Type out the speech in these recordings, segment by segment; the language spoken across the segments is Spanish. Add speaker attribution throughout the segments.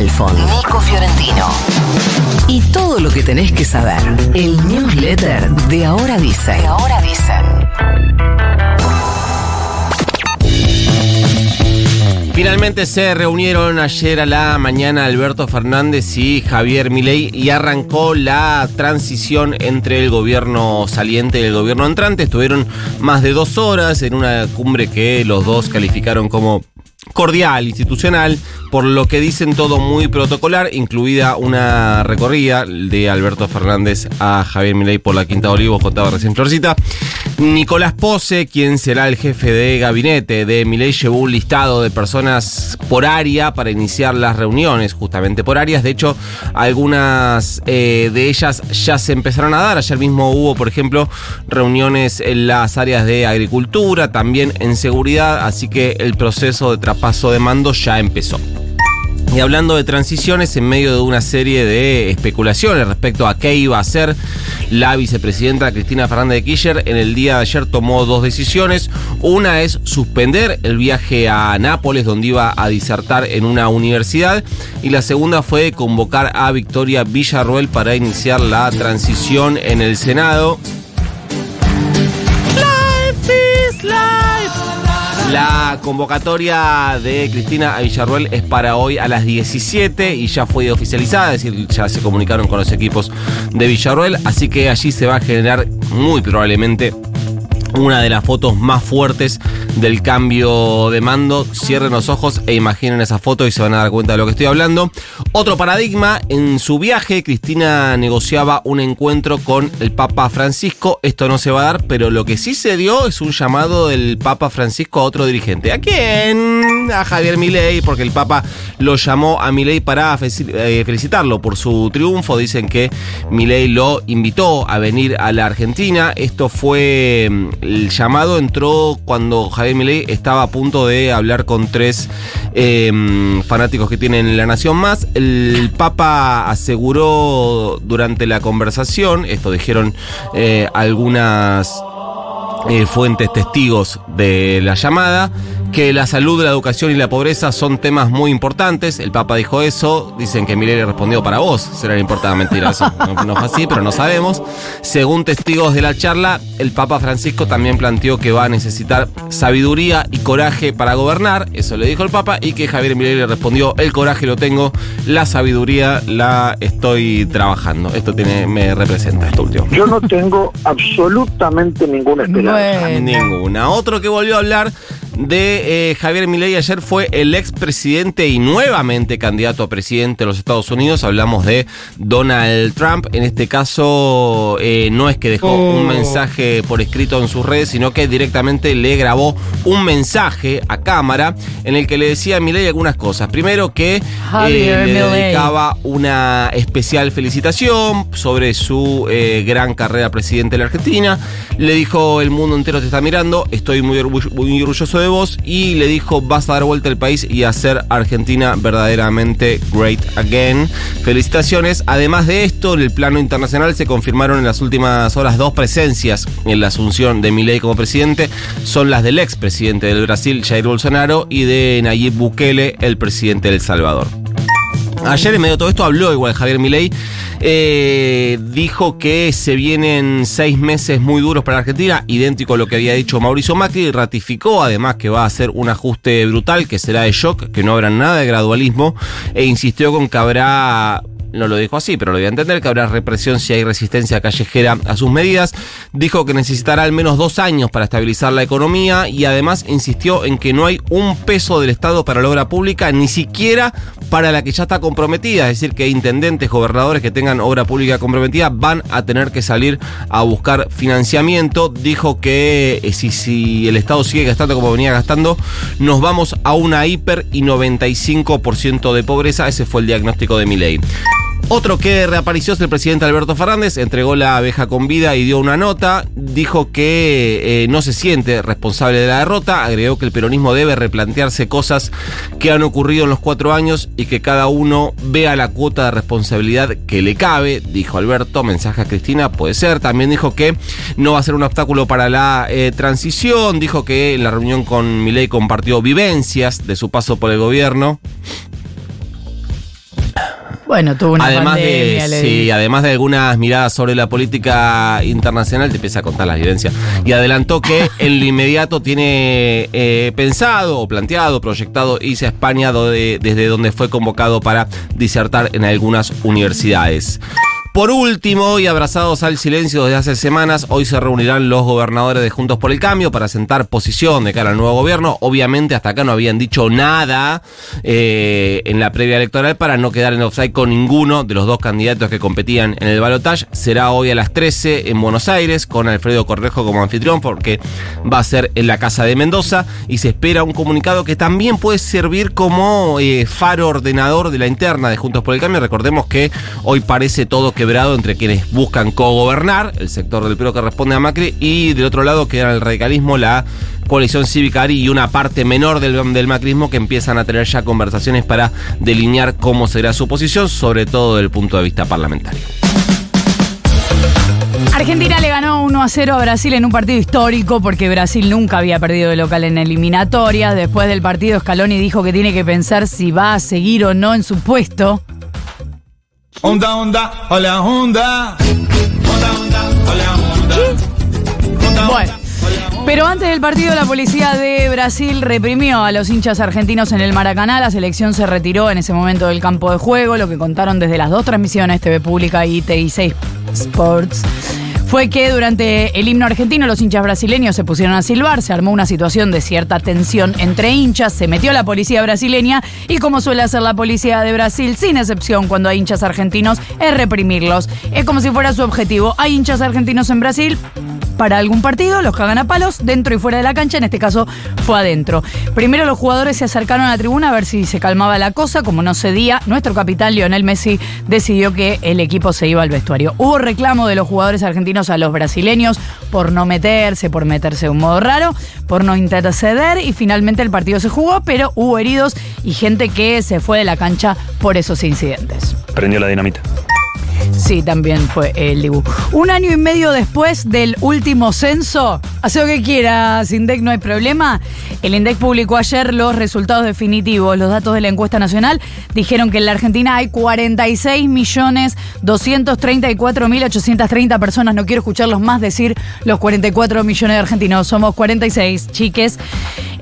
Speaker 1: Halfon, Nico Fiorentino. Y todo lo que tenés que saber. El newsletter de Ahora Dice. De Ahora Dicen.
Speaker 2: Finalmente se reunieron ayer a la mañana Alberto Fernández y Javier Milei y arrancó la transición entre el gobierno saliente y el gobierno entrante. Estuvieron más de dos horas en una cumbre que los dos calificaron como cordial, institucional, por lo que dicen todo muy protocolar, incluida una recorrida de Alberto Fernández a Javier Milei por la Quinta de Olivos, contaba recién Florcita. Nicolás Pose, quien será el jefe de gabinete de Milei, llevó un listado de personas por área para iniciar las reuniones, justamente por áreas. De hecho, algunas eh, de ellas ya se empezaron a dar. Ayer mismo hubo, por ejemplo, reuniones en las áreas de agricultura, también en seguridad, así que el proceso de traspaso de mando ya empezó. Y hablando de transiciones, en medio de una serie de especulaciones respecto a qué iba a hacer la vicepresidenta Cristina Fernández de Kirchner, en el día de ayer tomó dos decisiones. Una es suspender el viaje a Nápoles, donde iba a disertar en una universidad. Y la segunda fue convocar a Victoria Villarruel para iniciar la transición en el Senado. La convocatoria de Cristina Villarruel es para hoy a las 17 y ya fue oficializada, es decir, ya se comunicaron con los equipos de Villarruel, así que allí se va a generar muy probablemente una de las fotos más fuertes del cambio de mando. Cierren los ojos e imaginen esa foto y se van a dar cuenta de lo que estoy hablando. Otro paradigma, en su viaje Cristina negociaba un encuentro con el Papa Francisco. Esto no se va a dar, pero lo que sí se dio es un llamado del Papa Francisco a otro dirigente. ¿A quién? A Javier Milei, porque el Papa lo llamó a Milei para eh, felicitarlo por su triunfo. Dicen que Milei lo invitó a venir a la Argentina. Esto fue mm, el llamado entró cuando Javier Milei estaba a punto de hablar con tres eh, fanáticos que tienen La Nación Más. El Papa aseguró durante la conversación, esto dijeron eh, algunas eh, fuentes testigos de la llamada, que la salud, la educación y la pobreza son temas muy importantes. El Papa dijo eso. Dicen que Milei respondió para vos. Será importante mentira eso. No, no fue así, pero no sabemos. Según testigos de la charla, el Papa Francisco también planteó que va a necesitar sabiduría y coraje para gobernar. Eso le dijo el Papa. Y que Javier Milei le respondió: el coraje lo tengo, la sabiduría la estoy trabajando. Esto tiene, me representa esto último.
Speaker 3: Yo no tengo absolutamente ninguna esperanza.
Speaker 2: Ninguna. Otro que volvió a hablar de eh, Javier Milei ayer fue el expresidente y nuevamente candidato a presidente de los Estados Unidos. Hablamos de Donald Trump. En este caso, eh, no es que dejó un mensaje por escrito en sus redes, sino que directamente le grabó un mensaje a cámara en el que le decía a Milei algunas cosas. Primero que eh, le dedicaba una especial felicitación sobre su gran carrera presidente de la Argentina. Le dijo, el mundo entero te está mirando, estoy muy, orgullo- muy orgulloso de Y le dijo, vas a dar vuelta al país y hacer Argentina verdaderamente great again. Felicitaciones. Además de esto, en el plano internacional se confirmaron en las últimas horas dos presencias en la asunción de Milei como presidente. Son las del expresidente del Brasil, Jair Bolsonaro, y de Nayib Bukele, el presidente de El Salvador. Ayer en medio de todo esto habló igual Javier Milei. eh, dijo que se vienen seis meses muy duros para Argentina, idéntico a lo que había dicho Mauricio Macri. Ratificó además que va a hacer un ajuste brutal, que será de shock, que no habrá nada de gradualismo. E insistió con que habrá no lo dijo así, pero lo voy a entender, que habrá represión si hay resistencia callejera a sus medidas. Dijo que necesitará al menos dos años para estabilizar la economía y además insistió en que no hay un peso del Estado para la obra pública, ni siquiera para la que ya está comprometida. Es decir, que intendentes, gobernadores que tengan obra pública comprometida van a tener que salir a buscar financiamiento. Dijo que eh, si, si el Estado sigue gastando como venía gastando, nos vamos a una hiper y 95% de pobreza. Ese fue el diagnóstico de mi ley. Otro que reapareció es el presidente Alberto Fernández, entregó la abeja con vida y dio una nota, dijo que eh, no se siente responsable de la derrota, agregó que el peronismo debe replantearse cosas que han ocurrido en los cuatro años y que cada uno vea la cuota de responsabilidad que le cabe, dijo Alberto, mensaje a Cristina, puede ser, también dijo que no va a ser un obstáculo para la eh, transición, dijo que en la reunión con Milei compartió vivencias de su paso por el gobierno.
Speaker 4: Bueno, tuvo una
Speaker 2: además
Speaker 4: pandemia,
Speaker 2: de, sí, además de algunas miradas sobre la política internacional, te empieza a contar las vivencias. Y adelantó que en lo inmediato tiene eh, pensado planteado, proyectado irse a España desde donde fue convocado para disertar en algunas universidades. Por último, y abrazados al silencio desde hace semanas, hoy se reunirán los gobernadores de Juntos por el Cambio para sentar posición de cara al nuevo gobierno. Obviamente hasta acá no habían dicho nada eh, en la previa electoral para no quedar en offside con ninguno de los dos candidatos que competían en el balotaje. Será hoy a las 13 en Buenos Aires con Alfredo Correjo como anfitrión porque va a ser en la Casa de Mendoza y se espera un comunicado que también puede servir como eh, faro ordenador de la interna de Juntos por el Cambio. Recordemos que hoy parece todo quebrado entre quienes buscan cogobernar, el sector del PRO que responde a Macri, y del otro lado queda el radicalismo, la coalición cívica ARI y una parte menor del, del macrismo que empiezan a tener ya conversaciones para delinear cómo será su posición, sobre todo desde el punto de vista parlamentario.
Speaker 4: Argentina le ganó 1 a 0 a Brasil en un partido histórico porque Brasil nunca había perdido de local en eliminatorias. Después del partido, Scaloni dijo que tiene que pensar si va a seguir o no en su puesto.
Speaker 5: Onda, onda, hola, onda. Onda, onda, hola, onda. Onda,
Speaker 4: Bueno. Pero antes del partido, la policía de Brasil reprimió a los hinchas argentinos en el Maracaná. La selección se retiró en ese momento del campo de juego. Lo que contaron desde las dos transmisiones, TV Pública y TI6 Sports, fue que durante el himno argentino los hinchas brasileños se pusieron a silbar, se armó una situación de cierta tensión entre hinchas, se metió la policía brasileña y como suele hacer la policía de Brasil, sin excepción cuando hay hinchas argentinos, es reprimirlos. Es como si fuera su objetivo. Hay hinchas argentinos en Brasil, para algún partido, los cagan a palos, dentro y fuera de la cancha, en este caso fue adentro. Primero los jugadores se acercaron a la tribuna a ver si se calmaba la cosa, como no cedía, nuestro capitán Lionel Messi decidió que el equipo se iba al vestuario. Hubo reclamo de los jugadores argentinos a los brasileños por no meterse, por meterse de un modo raro, por no interceder y finalmente el partido se jugó, pero hubo heridos y gente que se fue de la cancha por esos incidentes.
Speaker 6: Prendió la dinamita.
Speaker 4: Sí, también fue el dibujo. Un año y medio después del último censo, hace lo que quiera, Sindec, no hay problema. El INDEC publicó ayer los resultados definitivos. Los datos de la encuesta nacional dijeron que en la Argentina hay 46 millones 234 mil 830 personas. No quiero escucharlos más decir los 44 millones de argentinos. Somos 46, chiques.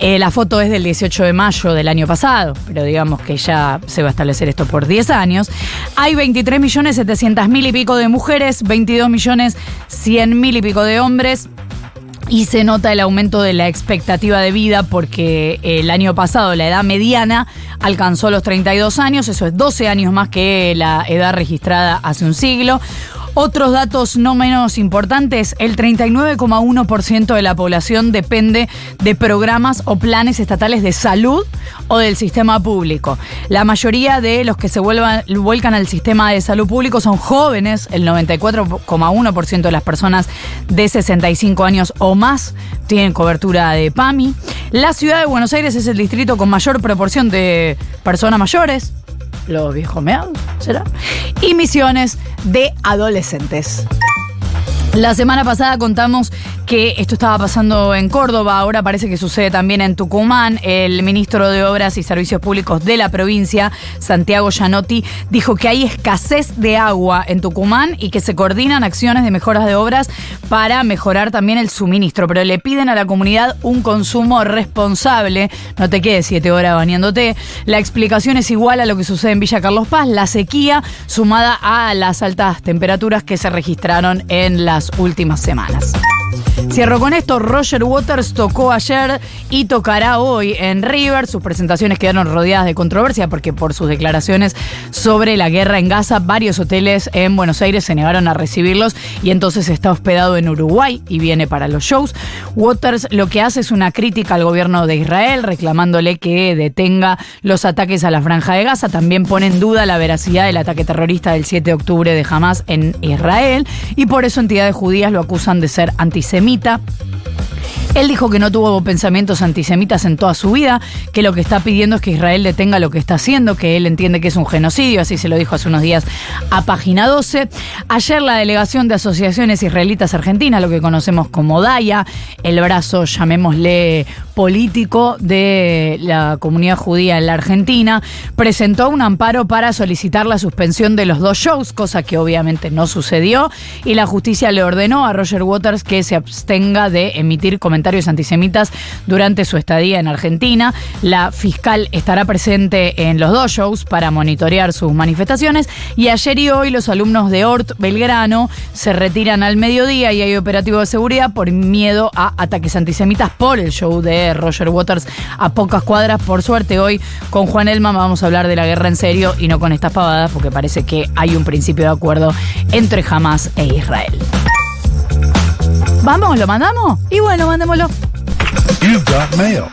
Speaker 4: Eh, la foto es del 18 de mayo del año pasado, pero digamos que ya se va a establecer esto por 10 años. Hay 23 millones 700 mil y pico de mujeres, 22 millones 100 mil y pico de hombres. Y se nota el aumento de la expectativa de vida porque el año pasado la edad mediana alcanzó los 32 años, eso es 12 años más que la edad registrada hace un siglo. Otros datos no menos importantes, el 39,1% de la población depende de programas o planes estatales de salud o del sistema público. La mayoría de los que se vuelvan- vuelcan al sistema de salud público son jóvenes, el 94,1% de las personas de 65 años o más tienen cobertura de PAMI. La ciudad de Buenos Aires es el distrito con mayor proporción de personas mayores, los viejos meados, ¿será? Y misiones de adolescentes. La semana pasada contamos que esto estaba pasando en Córdoba, ahora parece que sucede también en Tucumán. El ministro de Obras y Servicios Públicos de la provincia, Santiago Gianotti, dijo que hay escasez de agua en Tucumán y que se coordinan acciones de mejoras de obras para mejorar también el suministro, pero le piden a la comunidad un consumo responsable. No te quedes siete horas bañándote. La explicación es igual a lo que sucede en Villa Carlos Paz, la sequía sumada a las altas temperaturas que se registraron en las últimas semanas. Cierro con esto, Roger Waters tocó ayer y tocará hoy en River. Sus presentaciones quedaron rodeadas de controversia porque por sus declaraciones sobre la guerra en Gaza, varios hoteles en Buenos Aires se negaron a recibirlos y entonces está hospedado en Uruguay y viene para los shows. Waters lo que hace es una crítica al gobierno de Israel, reclamándole que detenga los ataques a la franja de Gaza. También pone en duda la veracidad del ataque terrorista del 7 de octubre de Hamas en Israel y por eso entidades judías lo acusan de ser antisemita. dinamita. Él dijo que no tuvo pensamientos antisemitas en toda su vida, que lo que está pidiendo es que Israel detenga lo que está haciendo, que él entiende que es un genocidio, así se lo dijo hace unos días a página 12. Ayer la delegación de asociaciones israelitas argentinas, lo que conocemos como DAIA, el brazo, llamémosle político de la comunidad judía en la Argentina, presentó un amparo para solicitar la suspensión de los dos shows, cosa que obviamente no sucedió, y la justicia le ordenó a Roger Waters que se abstenga de emitir comentarios antisemitas durante su estadía en Argentina. La fiscal estará presente en los dos shows para monitorear sus manifestaciones y ayer y hoy los alumnos de Ort Belgrano se retiran al mediodía y hay operativo de seguridad por miedo a ataques antisemitas por el show de Roger Waters a pocas cuadras. Por suerte hoy con Juan Elman vamos a hablar de la guerra en serio y no con estas pavadas porque parece que hay un principio de acuerdo entre Hamas e Israel. ¿Vamos? ¿Lo mandamos? Y bueno, mandémoslo.
Speaker 5: You got mail.